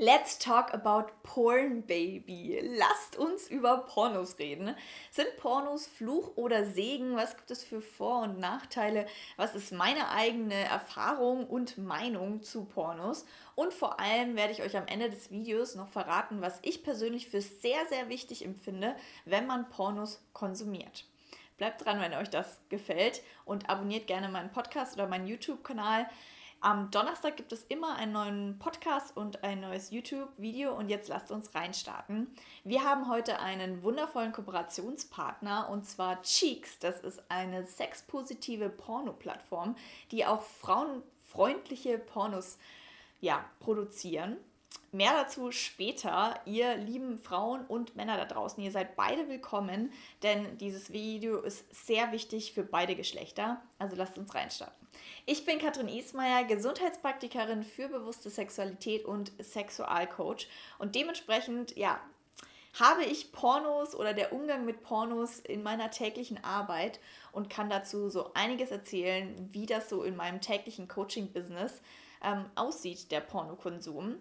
Let's talk about Porn, Baby. Lasst uns über Pornos reden. Sind Pornos Fluch oder Segen? Was gibt es für Vor- und Nachteile? Was ist meine eigene Erfahrung und Meinung zu Pornos? Und vor allem werde ich euch am Ende des Videos noch verraten, was ich persönlich für sehr, sehr wichtig empfinde, wenn man Pornos konsumiert. Bleibt dran, wenn euch das gefällt und abonniert gerne meinen Podcast oder meinen YouTube-Kanal. Am Donnerstag gibt es immer einen neuen Podcast und ein neues YouTube-Video und jetzt lasst uns reinstarten. Wir haben heute einen wundervollen Kooperationspartner und zwar Cheeks. Das ist eine sexpositive Porno-Plattform, die auch frauenfreundliche Pornos ja, produzieren. Mehr dazu später. Ihr lieben Frauen und Männer da draußen, ihr seid beide willkommen, denn dieses Video ist sehr wichtig für beide Geschlechter. Also lasst uns reinstarten. Ich bin Katrin Ismaier, Gesundheitspraktikerin für bewusste Sexualität und Sexualcoach. Und dementsprechend, ja, habe ich Pornos oder der Umgang mit Pornos in meiner täglichen Arbeit und kann dazu so einiges erzählen, wie das so in meinem täglichen Coaching-Business ähm, aussieht, der Pornokonsum.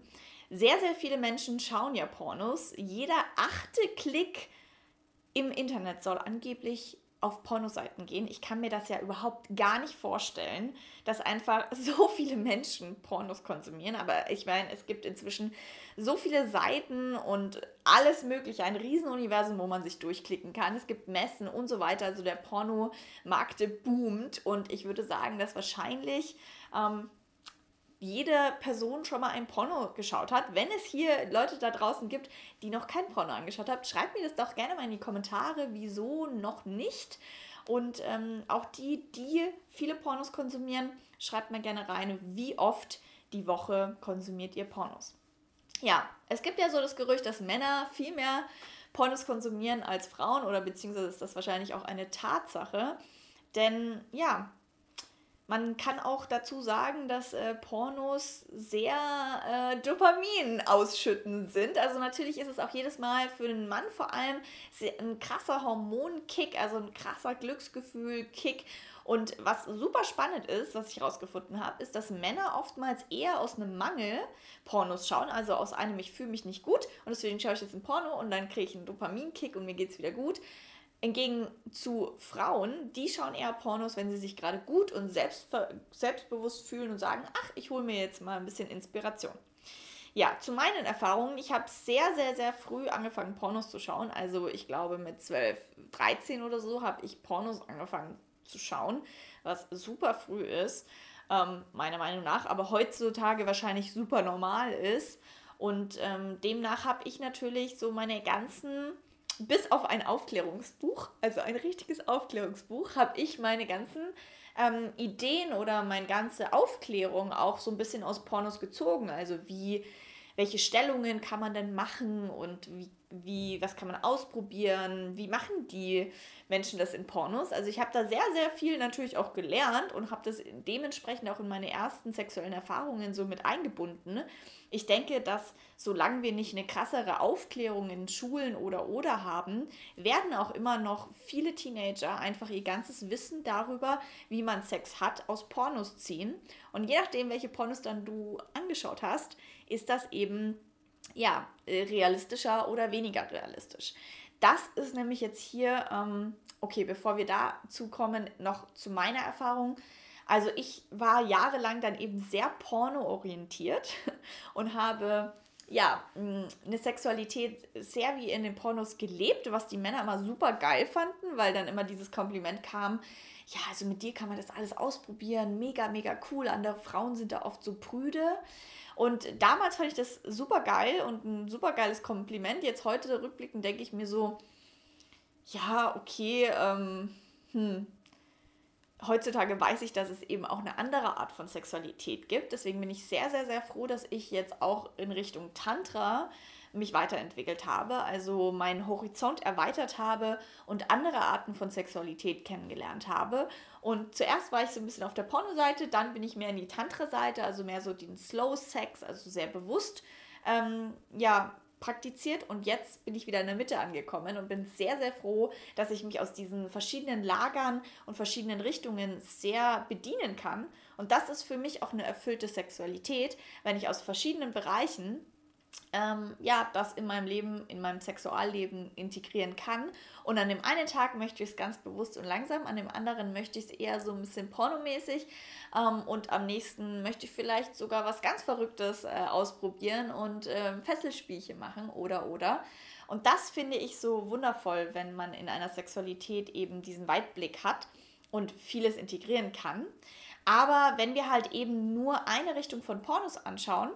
Sehr, sehr viele Menschen schauen ja Pornos. Jeder achte Klick im Internet soll angeblich auf Pornoseiten gehen. Ich kann mir das ja überhaupt gar nicht vorstellen, dass einfach so viele Menschen Pornos konsumieren. Aber ich meine, es gibt inzwischen so viele Seiten und alles Mögliche, ein Riesenuniversum, wo man sich durchklicken kann. Es gibt Messen und so weiter. Also der Pornomarkt boomt und ich würde sagen, dass wahrscheinlich ähm, jede Person schon mal ein Porno geschaut hat. Wenn es hier Leute da draußen gibt, die noch kein Porno angeschaut haben, schreibt mir das doch gerne mal in die Kommentare, wieso noch nicht. Und ähm, auch die, die viele Pornos konsumieren, schreibt mir gerne rein, wie oft die Woche konsumiert ihr Pornos. Ja, es gibt ja so das Gerücht, dass Männer viel mehr Pornos konsumieren als Frauen oder beziehungsweise ist das wahrscheinlich auch eine Tatsache. Denn ja, man kann auch dazu sagen, dass äh, Pornos sehr äh, Dopamin ausschütten sind. Also natürlich ist es auch jedes Mal für den Mann vor allem ein krasser Hormonkick, also ein krasser Glücksgefühl-Kick. Und was super spannend ist, was ich herausgefunden habe, ist, dass Männer oftmals eher aus einem Mangel Pornos schauen, also aus einem ich fühle mich nicht gut und deswegen schaue ich jetzt ein Porno und dann kriege ich einen Dopaminkick und mir geht es wieder gut. Hingegen zu Frauen, die schauen eher Pornos, wenn sie sich gerade gut und selbst, selbstbewusst fühlen und sagen, ach, ich hole mir jetzt mal ein bisschen Inspiration. Ja, zu meinen Erfahrungen, ich habe sehr, sehr, sehr früh angefangen, Pornos zu schauen. Also ich glaube mit 12, 13 oder so habe ich Pornos angefangen zu schauen, was super früh ist, ähm, meiner Meinung nach, aber heutzutage wahrscheinlich super normal ist. Und ähm, demnach habe ich natürlich so meine ganzen bis auf ein Aufklärungsbuch, also ein richtiges Aufklärungsbuch, habe ich meine ganzen ähm, Ideen oder meine ganze Aufklärung auch so ein bisschen aus Pornos gezogen. Also wie, welche Stellungen kann man denn machen und wie, wie, was kann man ausprobieren, wie machen die Menschen das in Pornos. Also ich habe da sehr, sehr viel natürlich auch gelernt und habe das dementsprechend auch in meine ersten sexuellen Erfahrungen so mit eingebunden. Ich denke, dass solange wir nicht eine krassere Aufklärung in Schulen oder oder haben, werden auch immer noch viele Teenager einfach ihr ganzes Wissen darüber, wie man Sex hat, aus Pornos ziehen. Und je nachdem, welche Pornos dann du angeschaut hast, ist das eben ja realistischer oder weniger realistisch. Das ist nämlich jetzt hier, ähm, okay, bevor wir dazu kommen, noch zu meiner Erfahrung. Also ich war jahrelang dann eben sehr porno-orientiert und habe ja, eine Sexualität sehr wie in den Pornos gelebt, was die Männer immer super geil fanden, weil dann immer dieses Kompliment kam, ja, also mit dir kann man das alles ausprobieren, mega, mega cool, andere Frauen sind da oft so prüde. Und damals fand ich das super geil und ein super geiles Kompliment. Jetzt heute rückblickend denke ich mir so, ja, okay, ähm, hm, heutzutage weiß ich, dass es eben auch eine andere Art von Sexualität gibt. Deswegen bin ich sehr, sehr, sehr froh, dass ich jetzt auch in Richtung Tantra mich weiterentwickelt habe, also meinen Horizont erweitert habe und andere Arten von Sexualität kennengelernt habe. Und zuerst war ich so ein bisschen auf der Porno-Seite, dann bin ich mehr in die Tantra-Seite, also mehr so den Slow Sex, also sehr bewusst, ähm, ja, praktiziert und jetzt bin ich wieder in der Mitte angekommen und bin sehr, sehr froh, dass ich mich aus diesen verschiedenen Lagern und verschiedenen Richtungen sehr bedienen kann. Und das ist für mich auch eine erfüllte Sexualität, wenn ich aus verschiedenen Bereichen ähm, ja, das in meinem Leben, in meinem Sexualleben integrieren kann. Und an dem einen Tag möchte ich es ganz bewusst und langsam, an dem anderen möchte ich es eher so ein bisschen pornomäßig ähm, und am nächsten möchte ich vielleicht sogar was ganz Verrücktes äh, ausprobieren und äh, Fesselspielchen machen oder oder. Und das finde ich so wundervoll, wenn man in einer Sexualität eben diesen Weitblick hat und vieles integrieren kann. Aber wenn wir halt eben nur eine Richtung von Pornos anschauen,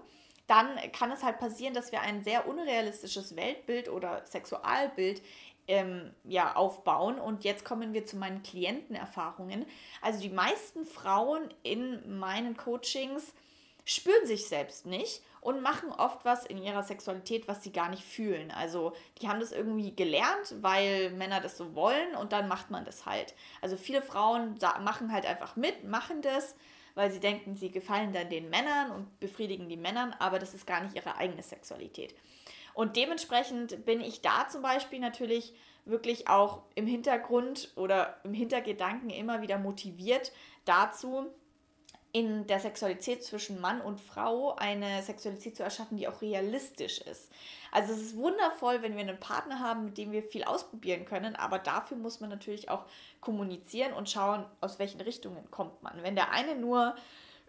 dann kann es halt passieren, dass wir ein sehr unrealistisches Weltbild oder Sexualbild ähm, ja, aufbauen. Und jetzt kommen wir zu meinen Klientenerfahrungen. Also die meisten Frauen in meinen Coachings spüren sich selbst nicht und machen oft was in ihrer Sexualität, was sie gar nicht fühlen. Also die haben das irgendwie gelernt, weil Männer das so wollen und dann macht man das halt. Also viele Frauen machen halt einfach mit, machen das weil sie denken, sie gefallen dann den Männern und befriedigen die Männern, aber das ist gar nicht ihre eigene Sexualität. Und dementsprechend bin ich da zum Beispiel natürlich wirklich auch im Hintergrund oder im Hintergedanken immer wieder motiviert dazu, in der Sexualität zwischen Mann und Frau eine Sexualität zu erschaffen, die auch realistisch ist. Also es ist wundervoll, wenn wir einen Partner haben, mit dem wir viel ausprobieren können, aber dafür muss man natürlich auch kommunizieren und schauen, aus welchen Richtungen kommt man. Wenn der eine nur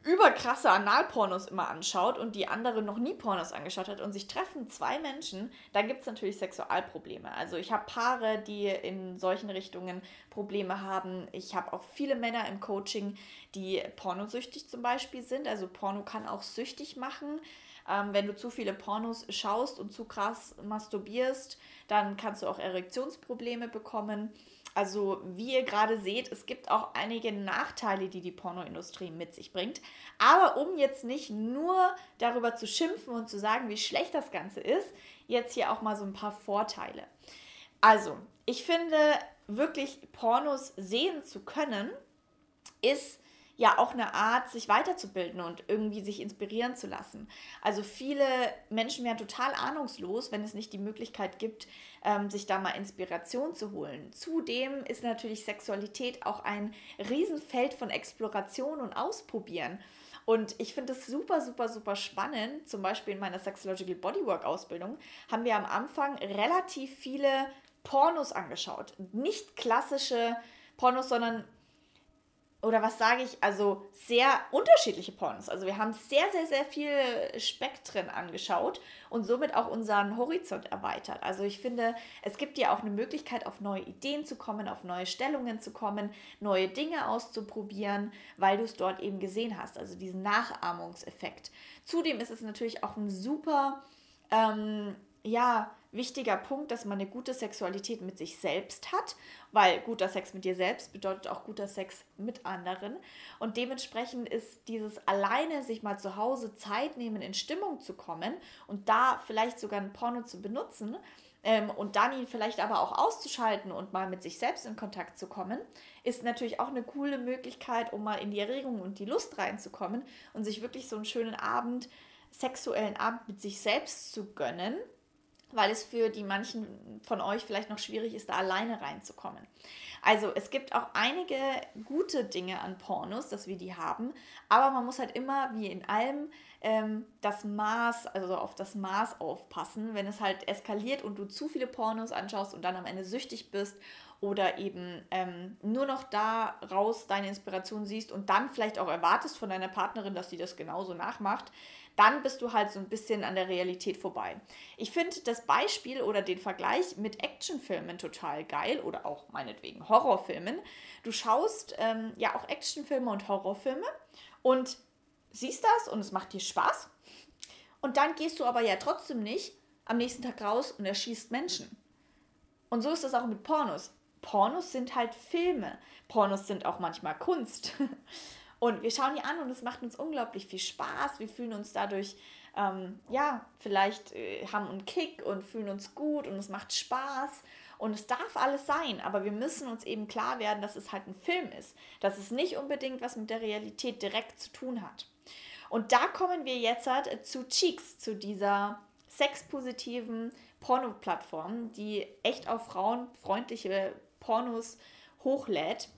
überkrasse Analpornos immer anschaut und die andere noch nie Pornos angeschaut hat und sich treffen zwei Menschen, dann gibt es natürlich Sexualprobleme. Also ich habe Paare, die in solchen Richtungen Probleme haben. Ich habe auch viele Männer im Coaching, die pornosüchtig zum Beispiel sind. Also Porno kann auch süchtig machen. Ähm, wenn du zu viele Pornos schaust und zu krass masturbierst, dann kannst du auch Erektionsprobleme bekommen. Also wie ihr gerade seht, es gibt auch einige Nachteile, die die Pornoindustrie mit sich bringt. Aber um jetzt nicht nur darüber zu schimpfen und zu sagen, wie schlecht das Ganze ist, jetzt hier auch mal so ein paar Vorteile. Also, ich finde wirklich Pornos sehen zu können, ist ja auch eine Art, sich weiterzubilden und irgendwie sich inspirieren zu lassen. Also viele Menschen wären total ahnungslos, wenn es nicht die Möglichkeit gibt, ähm, sich da mal Inspiration zu holen. Zudem ist natürlich Sexualität auch ein Riesenfeld von Exploration und Ausprobieren. Und ich finde es super, super, super spannend. Zum Beispiel in meiner Sexological Bodywork Ausbildung haben wir am Anfang relativ viele Pornos angeschaut. Nicht klassische Pornos, sondern oder was sage ich, also sehr unterschiedliche Pornos. Also wir haben sehr, sehr, sehr viele Spektren angeschaut und somit auch unseren Horizont erweitert. Also ich finde, es gibt ja auch eine Möglichkeit, auf neue Ideen zu kommen, auf neue Stellungen zu kommen, neue Dinge auszuprobieren, weil du es dort eben gesehen hast. Also diesen Nachahmungseffekt. Zudem ist es natürlich auch ein super, ähm, ja, wichtiger Punkt, dass man eine gute Sexualität mit sich selbst hat, weil guter Sex mit dir selbst bedeutet auch guter Sex mit anderen. Und dementsprechend ist dieses alleine sich mal zu Hause Zeit nehmen, in Stimmung zu kommen und da vielleicht sogar ein Porno zu benutzen, ähm, und dann ihn vielleicht aber auch auszuschalten und mal mit sich selbst in Kontakt zu kommen, ist natürlich auch eine coole Möglichkeit, um mal in die Erregung und die Lust reinzukommen und sich wirklich so einen schönen Abend, sexuellen Abend mit sich selbst zu gönnen weil es für die manchen von euch vielleicht noch schwierig ist, da alleine reinzukommen. Also es gibt auch einige gute Dinge an Pornos, dass wir die haben, aber man muss halt immer, wie in allem, ähm, das Maß, also auf das Maß aufpassen, wenn es halt eskaliert und du zu viele Pornos anschaust und dann am Ende süchtig bist oder eben ähm, nur noch da raus deine Inspiration siehst und dann vielleicht auch erwartest von deiner Partnerin, dass sie das genauso nachmacht, dann bist du halt so ein bisschen an der Realität vorbei. Ich finde das Beispiel oder den Vergleich mit Actionfilmen total geil oder auch meinetwegen Horrorfilmen. Du schaust ähm, ja auch Actionfilme und Horrorfilme und siehst das und es macht dir Spaß. Und dann gehst du aber ja trotzdem nicht am nächsten Tag raus und erschießt Menschen. Und so ist das auch mit Pornos. Pornos sind halt Filme. Pornos sind auch manchmal Kunst. Und wir schauen die an und es macht uns unglaublich viel Spaß. Wir fühlen uns dadurch, ähm, ja, vielleicht äh, haben einen Kick und fühlen uns gut und es macht Spaß. Und es darf alles sein, aber wir müssen uns eben klar werden, dass es halt ein Film ist, dass es nicht unbedingt was mit der Realität direkt zu tun hat. Und da kommen wir jetzt halt zu Cheeks, zu dieser sexpositiven Porno-Plattform, die echt auf frauenfreundliche Pornos hochlädt.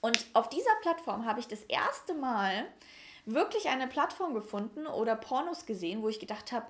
Und auf dieser Plattform habe ich das erste Mal wirklich eine Plattform gefunden oder Pornos gesehen, wo ich gedacht habe,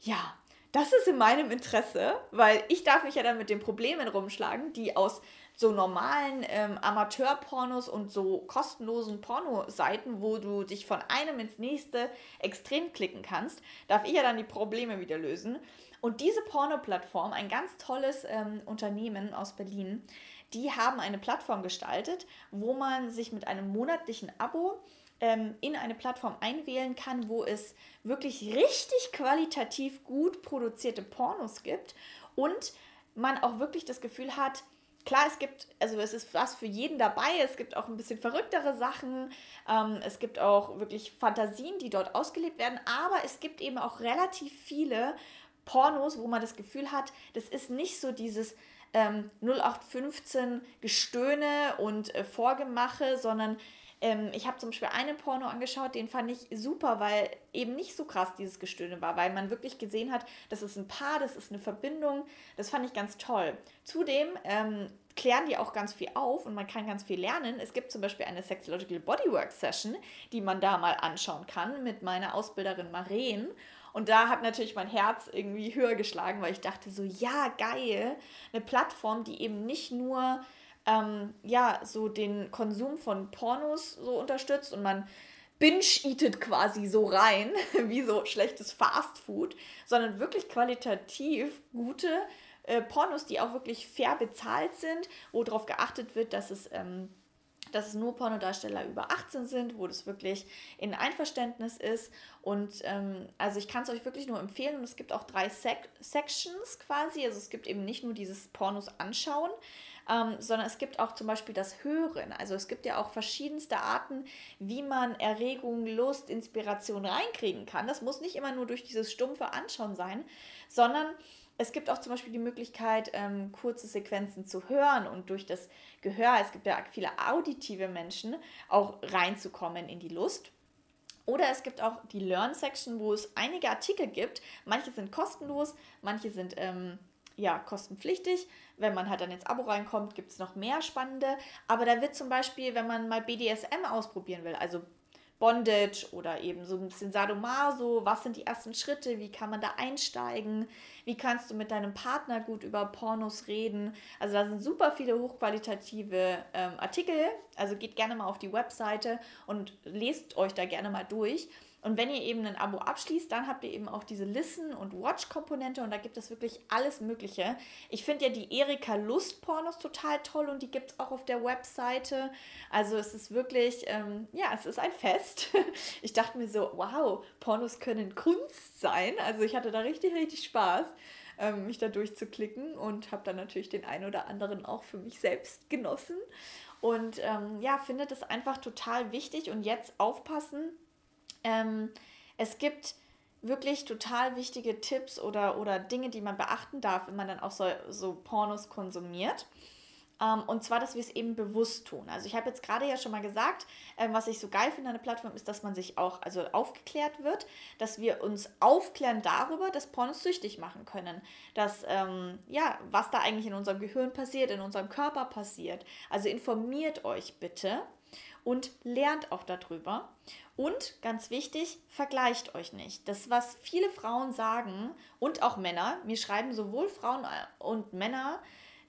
ja, das ist in meinem Interesse, weil ich darf mich ja dann mit den Problemen rumschlagen, die aus so normalen ähm, Amateurpornos und so kostenlosen Pornoseiten, wo du dich von einem ins nächste extrem klicken kannst, darf ich ja dann die Probleme wieder lösen. Und diese Porno-Plattform, ein ganz tolles ähm, Unternehmen aus Berlin, die haben eine Plattform gestaltet, wo man sich mit einem monatlichen Abo ähm, in eine Plattform einwählen kann, wo es wirklich richtig qualitativ gut produzierte Pornos gibt und man auch wirklich das Gefühl hat, klar, es gibt, also es ist was für jeden dabei, es gibt auch ein bisschen verrücktere Sachen, ähm, es gibt auch wirklich Fantasien, die dort ausgelebt werden, aber es gibt eben auch relativ viele Pornos, wo man das Gefühl hat, das ist nicht so dieses ähm, 0815 Gestöhne und äh, Vorgemache, sondern ähm, ich habe zum Beispiel einen Porno angeschaut, den fand ich super, weil eben nicht so krass dieses Gestöhne war, weil man wirklich gesehen hat, das ist ein Paar, das ist eine Verbindung. Das fand ich ganz toll. Zudem ähm, klären die auch ganz viel auf und man kann ganz viel lernen. Es gibt zum Beispiel eine Sexological Bodywork Session, die man da mal anschauen kann mit meiner Ausbilderin Maren. Und da hat natürlich mein Herz irgendwie höher geschlagen, weil ich dachte so, ja, geil, eine Plattform, die eben nicht nur ähm, ja, so den Konsum von Pornos so unterstützt und man binge-eatet quasi so rein, wie so schlechtes Fastfood, sondern wirklich qualitativ gute äh, Pornos, die auch wirklich fair bezahlt sind, wo darauf geachtet wird, dass es, ähm, dass es nur Pornodarsteller über 18 sind, wo das wirklich in Einverständnis ist. Und ähm, also ich kann es euch wirklich nur empfehlen. Und es gibt auch drei Sek Sections quasi. Also es gibt eben nicht nur dieses Pornos anschauen, ähm, sondern es gibt auch zum Beispiel das Hören. Also es gibt ja auch verschiedenste Arten, wie man Erregung, Lust, Inspiration reinkriegen kann. Das muss nicht immer nur durch dieses stumpfe Anschauen sein, sondern es gibt auch zum Beispiel die Möglichkeit, ähm, kurze Sequenzen zu hören und durch das Gehör, es gibt ja viele auditive Menschen, auch reinzukommen in die Lust. Oder es gibt auch die Learn-Section, wo es einige Artikel gibt. Manche sind kostenlos, manche sind ähm, ja, kostenpflichtig. Wenn man halt dann ins Abo reinkommt, gibt es noch mehr spannende. Aber da wird zum Beispiel, wenn man mal BDSM ausprobieren will, also Bondage oder eben so ein bisschen Sadomaso, was sind die ersten Schritte, wie kann man da einsteigen, wie kannst du mit deinem Partner gut über Pornos reden. Also da sind super viele hochqualitative ähm, Artikel, also geht gerne mal auf die Webseite und lest euch da gerne mal durch. Und wenn ihr eben ein Abo abschließt, dann habt ihr eben auch diese Listen- und Watch-Komponente und da gibt es wirklich alles Mögliche. Ich finde ja die Erika Lust-Pornos total toll und die gibt es auch auf der Webseite. Also es ist wirklich, ähm, ja, es ist ein Fest. Ich dachte mir so, wow, Pornos können Kunst sein. Also ich hatte da richtig, richtig Spaß ähm, mich da durchzuklicken und habe dann natürlich den einen oder anderen auch für mich selbst genossen. Und ähm, ja, finde das einfach total wichtig und jetzt aufpassen, ähm, es gibt wirklich total wichtige Tipps oder, oder Dinge, die man beachten darf, wenn man dann auch so, so Pornos konsumiert. Ähm, und zwar, dass wir es eben bewusst tun. Also ich habe jetzt gerade ja schon mal gesagt, ähm, was ich so geil finde an der Plattform ist, dass man sich auch also aufgeklärt wird, dass wir uns aufklären darüber, dass Pornos süchtig machen können. Dass, ähm, ja, was da eigentlich in unserem Gehirn passiert, in unserem Körper passiert. Also informiert euch bitte und lernt auch darüber. Und ganz wichtig, vergleicht euch nicht. Das, was viele Frauen sagen und auch Männer, mir schreiben sowohl Frauen und Männer,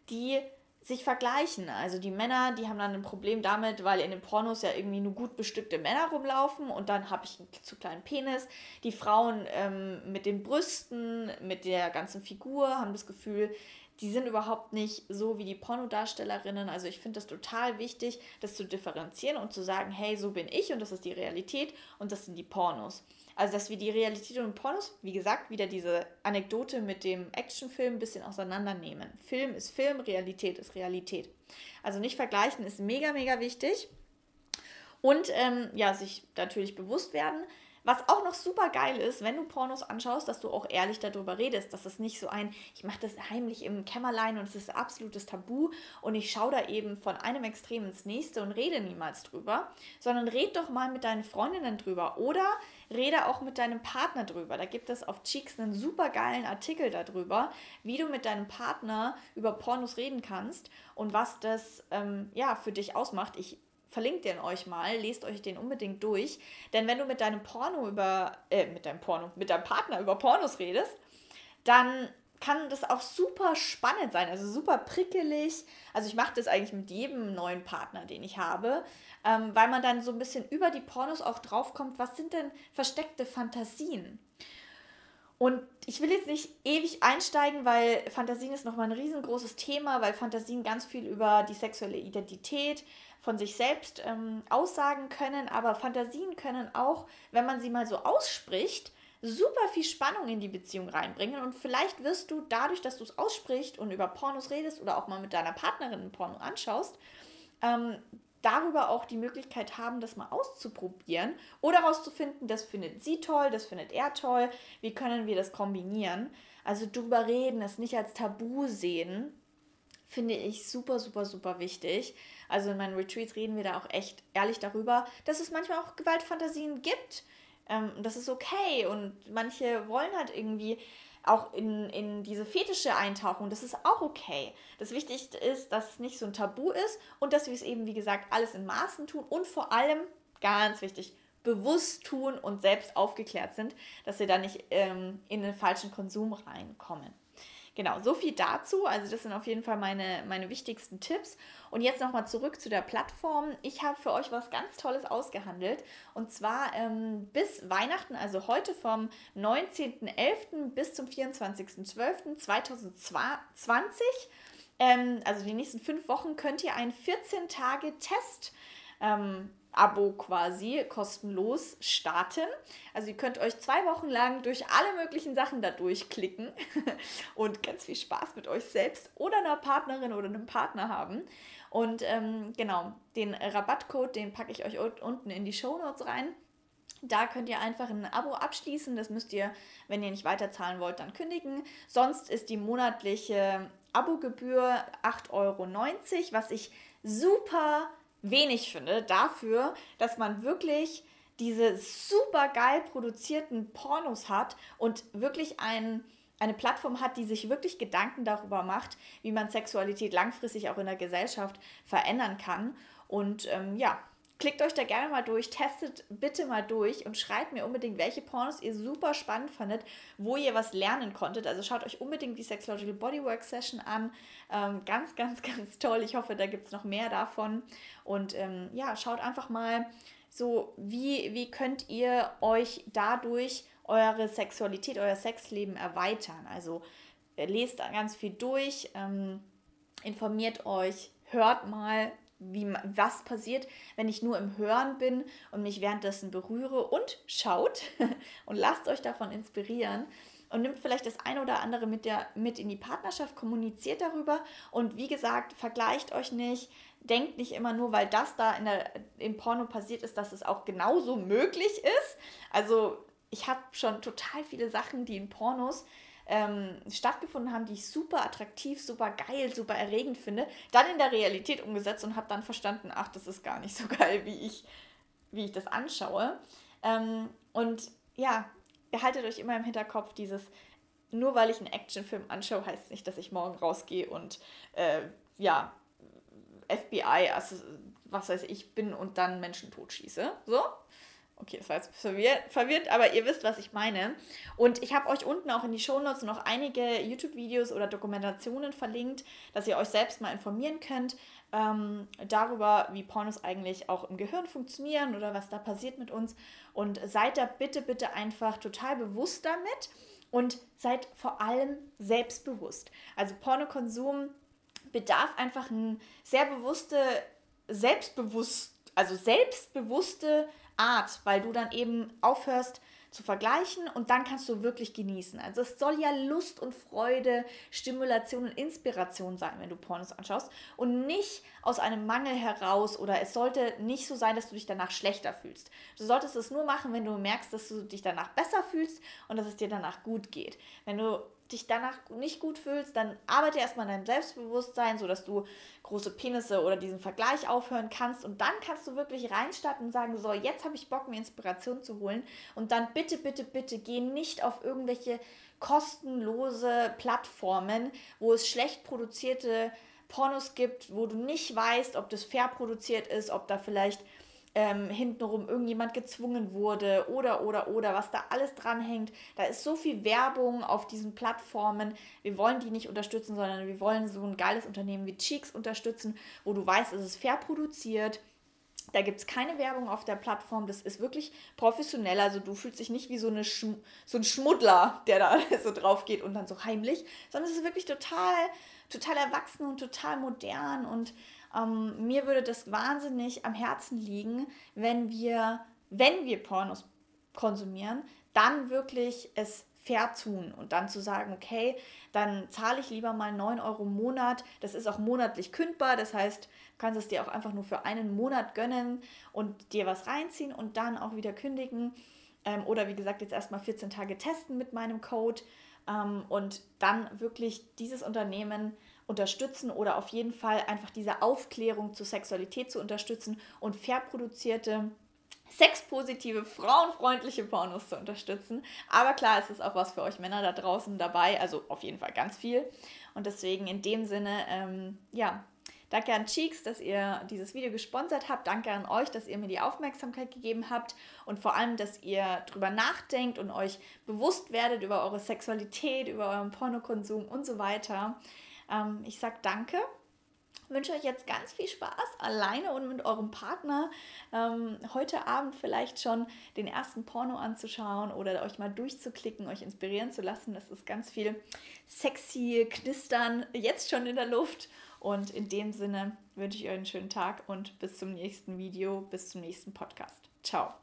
die sich vergleichen. Also die Männer, die haben dann ein Problem damit, weil in den Pornos ja irgendwie nur gut bestückte Männer rumlaufen und dann habe ich einen zu kleinen Penis. Die Frauen ähm, mit den Brüsten, mit der ganzen Figur haben das Gefühl, die sind überhaupt nicht so wie die Pornodarstellerinnen. Also ich finde das total wichtig, das zu differenzieren und zu sagen, hey, so bin ich und das ist die Realität und das sind die Pornos. Also dass wir die Realität und Pornos, wie gesagt, wieder diese Anekdote mit dem Actionfilm ein bisschen auseinandernehmen. Film ist Film, Realität ist Realität. Also nicht vergleichen ist mega, mega wichtig. Und ähm, ja, sich natürlich bewusst werden, was auch noch super geil ist, wenn du Pornos anschaust, dass du auch ehrlich darüber redest, dass es nicht so ein, ich mache das heimlich im Kämmerlein und es ist absolutes Tabu und ich schaue da eben von einem Extrem ins nächste und rede niemals drüber, sondern red doch mal mit deinen Freundinnen drüber oder rede auch mit deinem Partner drüber. Da gibt es auf Cheeks einen super geilen Artikel darüber, wie du mit deinem Partner über Pornos reden kannst und was das ähm, ja für dich ausmacht. Ich verlinkt den euch mal, lest euch den unbedingt durch. Denn wenn du mit deinem Porno über, äh, mit deinem Porno, mit deinem Partner über Pornos redest, dann kann das auch super spannend sein, also super prickelig. Also ich mache das eigentlich mit jedem neuen Partner, den ich habe, ähm, weil man dann so ein bisschen über die Pornos auch draufkommt, was sind denn versteckte Fantasien? Und ich will jetzt nicht ewig einsteigen, weil Fantasien ist nochmal ein riesengroßes Thema, weil Fantasien ganz viel über die sexuelle Identität von sich selbst ähm, aussagen können. Aber Fantasien können auch, wenn man sie mal so ausspricht, super viel Spannung in die Beziehung reinbringen. Und vielleicht wirst du dadurch, dass du es aussprichst und über Pornos redest oder auch mal mit deiner Partnerin ein Porno anschaust, ähm, darüber auch die Möglichkeit haben, das mal auszuprobieren oder herauszufinden, das findet sie toll, das findet er toll, wie können wir das kombinieren. Also drüber reden, es nicht als Tabu sehen, finde ich super, super, super wichtig. Also in meinen Retreats reden wir da auch echt ehrlich darüber, dass es manchmal auch Gewaltfantasien gibt. Ähm, das ist okay und manche wollen halt irgendwie auch in, in diese Fetische eintauchen. Das ist auch okay. Das Wichtigste ist, dass es nicht so ein Tabu ist und dass wir es eben, wie gesagt, alles in Maßen tun und vor allem, ganz wichtig, bewusst tun und selbst aufgeklärt sind, dass wir da nicht ähm, in den falschen Konsum reinkommen. Genau, so viel dazu. Also das sind auf jeden Fall meine, meine wichtigsten Tipps. Und jetzt nochmal zurück zu der Plattform. Ich habe für euch was ganz Tolles ausgehandelt. Und zwar ähm, bis Weihnachten, also heute vom 19.11. bis zum 24.12.2020. Ähm, also die nächsten fünf Wochen könnt ihr einen 14-Tage-Test ähm, Abo quasi kostenlos starten. Also ihr könnt euch zwei Wochen lang durch alle möglichen Sachen da durchklicken und ganz viel Spaß mit euch selbst oder einer Partnerin oder einem Partner haben. Und ähm, genau, den Rabattcode, den packe ich euch unten in die Show Notes rein. Da könnt ihr einfach ein Abo abschließen. Das müsst ihr, wenn ihr nicht weiterzahlen wollt, dann kündigen. Sonst ist die monatliche Abogebühr 8,90 Euro, was ich super wenig finde dafür, dass man wirklich diese super geil produzierten Pornos hat und wirklich ein, eine Plattform hat, die sich wirklich Gedanken darüber macht, wie man Sexualität langfristig auch in der Gesellschaft verändern kann. Und ähm, ja, Klickt euch da gerne mal durch, testet bitte mal durch und schreibt mir unbedingt, welche Pornos ihr super spannend fandet, wo ihr was lernen konntet. Also schaut euch unbedingt die Sexological Bodywork Session an. Ähm, ganz, ganz, ganz toll. Ich hoffe, da gibt es noch mehr davon. Und ähm, ja, schaut einfach mal so, wie, wie könnt ihr euch dadurch eure Sexualität, euer Sexleben erweitern. Also äh, lest ganz viel durch, ähm, informiert euch, hört mal, wie, was passiert, wenn ich nur im Hören bin und mich währenddessen berühre und schaut und lasst euch davon inspirieren und nimmt vielleicht das eine oder andere mit, der, mit in die Partnerschaft, kommuniziert darüber und wie gesagt, vergleicht euch nicht, denkt nicht immer nur, weil das da in der, im Porno passiert ist, dass es auch genauso möglich ist. Also ich habe schon total viele Sachen, die in Pornos ähm, stattgefunden haben, die ich super attraktiv, super geil, super erregend finde, dann in der Realität umgesetzt und habe dann verstanden, ach, das ist gar nicht so geil, wie ich, wie ich das anschaue. Ähm, und ja, behaltet euch immer im Hinterkopf dieses, nur weil ich einen Actionfilm anschaue, heißt nicht, dass ich morgen rausgehe und äh, ja, FBI, also was weiß ich, bin und dann Menschen totschieße. So, Okay, das war jetzt verwirrt, verwirrt, aber ihr wisst, was ich meine. Und ich habe euch unten auch in die Shownotes noch einige YouTube-Videos oder Dokumentationen verlinkt, dass ihr euch selbst mal informieren könnt ähm, darüber, wie Pornos eigentlich auch im Gehirn funktionieren oder was da passiert mit uns. Und seid da bitte, bitte einfach total bewusst damit und seid vor allem selbstbewusst. Also Pornokonsum bedarf einfach ein sehr bewusste, selbstbewusst, also selbstbewusste Art, weil du dann eben aufhörst zu vergleichen und dann kannst du wirklich genießen. Also es soll ja Lust und Freude, Stimulation und Inspiration sein, wenn du Pornos anschaust und nicht aus einem Mangel heraus oder es sollte nicht so sein, dass du dich danach schlechter fühlst. Du solltest es nur machen, wenn du merkst, dass du dich danach besser fühlst und dass es dir danach gut geht. Wenn du dich danach nicht gut fühlst, dann arbeite erstmal an deinem Selbstbewusstsein, sodass du große Penisse oder diesen Vergleich aufhören kannst. Und dann kannst du wirklich reinstarten und sagen, so, jetzt habe ich Bock, mir Inspiration zu holen. Und dann bitte, bitte, bitte geh nicht auf irgendwelche kostenlose Plattformen, wo es schlecht produzierte Pornos gibt, wo du nicht weißt, ob das fair produziert ist, ob da vielleicht ähm, hintenrum irgendjemand gezwungen wurde oder, oder, oder, was da alles dranhängt. Da ist so viel Werbung auf diesen Plattformen. Wir wollen die nicht unterstützen, sondern wir wollen so ein geiles Unternehmen wie Cheeks unterstützen, wo du weißt, es ist fair produziert. Da gibt es keine Werbung auf der Plattform. Das ist wirklich professionell. Also du fühlst dich nicht wie so, eine Schm so ein Schmuddler, der da so drauf geht und dann so heimlich, sondern es ist wirklich total, total erwachsen und total modern und ähm, mir würde das wahnsinnig am Herzen liegen, wenn wir, wenn wir Pornos konsumieren, dann wirklich es fair tun und dann zu sagen, okay, dann zahle ich lieber mal 9 Euro im Monat. Das ist auch monatlich kündbar, das heißt, kannst es dir auch einfach nur für einen Monat gönnen und dir was reinziehen und dann auch wieder kündigen. Ähm, oder wie gesagt, jetzt erstmal 14 Tage testen mit meinem Code ähm, und dann wirklich dieses Unternehmen unterstützen oder auf jeden Fall einfach diese Aufklärung zur Sexualität zu unterstützen und fair produzierte sexpositive, frauenfreundliche Pornos zu unterstützen. Aber klar, es ist auch was für euch Männer da draußen dabei, also auf jeden Fall ganz viel. Und deswegen in dem Sinne, ähm, ja, danke an Cheeks, dass ihr dieses Video gesponsert habt. Danke an euch, dass ihr mir die Aufmerksamkeit gegeben habt und vor allem, dass ihr drüber nachdenkt und euch bewusst werdet über eure Sexualität, über euren Pornokonsum und so weiter. Ähm, ich sage danke. Wünsche euch jetzt ganz viel Spaß alleine und mit eurem Partner ähm, heute Abend vielleicht schon den ersten Porno anzuschauen oder euch mal durchzuklicken, euch inspirieren zu lassen. Das ist ganz viel sexy Knistern jetzt schon in der Luft. Und in dem Sinne wünsche ich euch einen schönen Tag und bis zum nächsten Video, bis zum nächsten Podcast. Ciao.